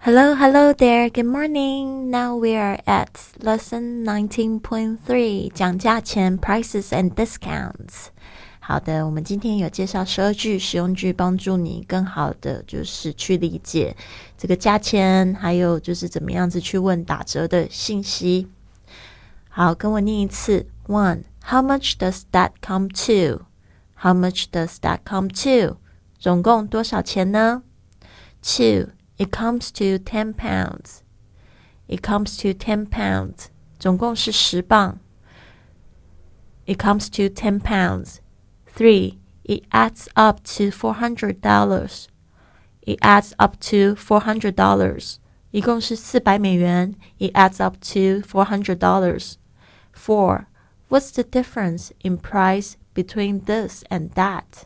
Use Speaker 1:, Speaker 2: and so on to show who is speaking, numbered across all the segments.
Speaker 1: Hello, hello there. Good morning. Now we are at lesson nineteen point three，讲价钱 prices and discounts。好的，我们今天有介绍十二句实用句，帮助你更好的就是去理解这个价钱，还有就是怎么样子去问打折的信息。好，跟我念一次。One, how much does that come to? How much does that come to? 总共多少钱呢？Two, it comes to ten pounds. It comes to ten pounds. 总共是十磅。It comes to ten pounds. Three, it adds up to four hundred dollars. It adds up to four hundred dollars. 一共是四百美元。It adds up to four hundred dollars. Four, what's the difference in price between this and that?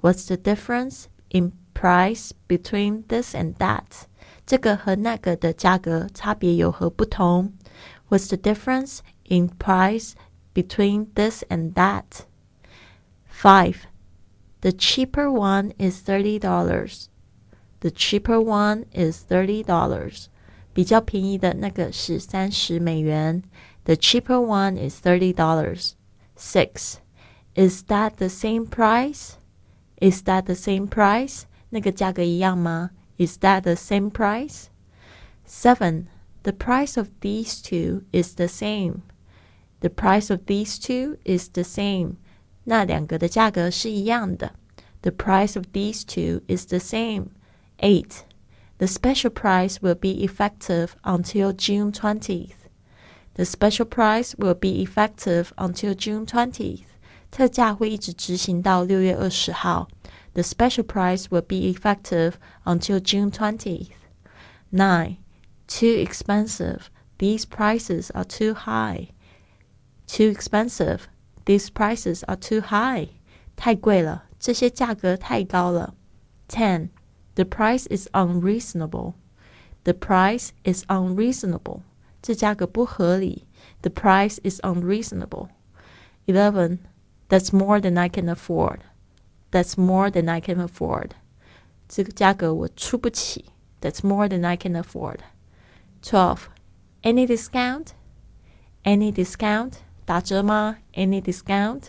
Speaker 1: What's the difference in price between this and that? 这个和那个的价格差别有何不同？What's the difference in price between this and that? Five. The cheaper one is thirty dollars. The cheaper one is thirty dollars. 比较便宜的那个是三十美元。The cheaper one is thirty dollars. Six. Is that the same price? Is that the same price? 那个价格一样吗？Is that the same price? Seven. The price of these two is the same. The price of these two is the same. 那两个的价格是一样的。The price of these two is the same. Eight. The special price will be effective until June 20th. The special price will be effective until June 20th. 特价会一直执行到六月二十号。 The special price will be effective until June 20th. 9. Too expensive. These prices are too high. Too expensive. These prices are too high. 太贵了，这些价格太高了。10. The price is unreasonable. The price is unreasonable. 这价格不合理。The price is unreasonable. 11. That's more than I can afford. That's more than I can afford. 这个价格我出不起。That's more than I can afford. 12. Any discount? Any discount? 打折吗？Any discount?